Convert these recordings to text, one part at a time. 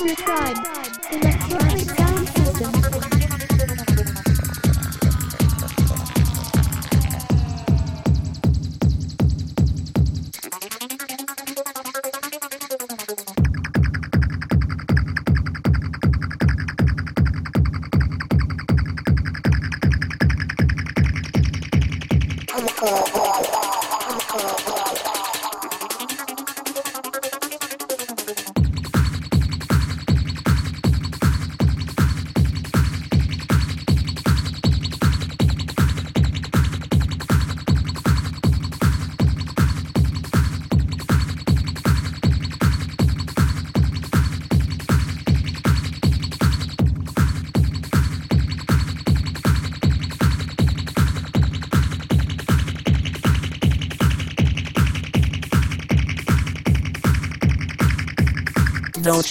Electro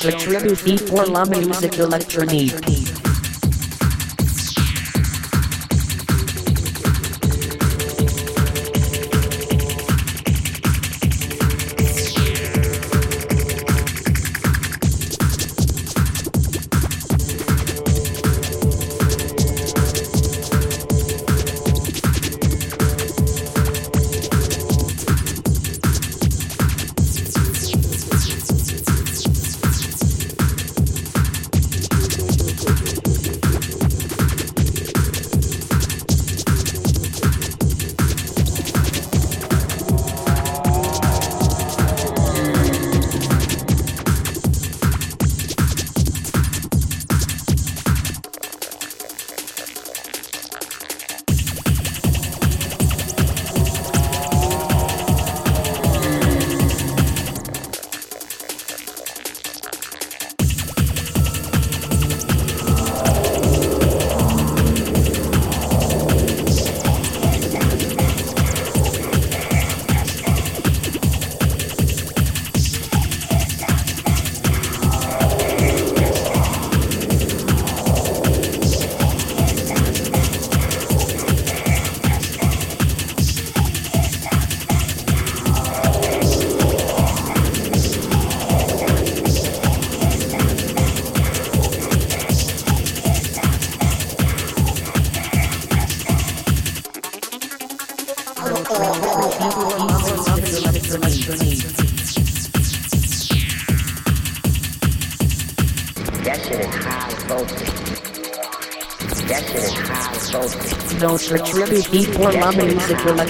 Notre tributi pour la musique électronique. Notre tributi pour la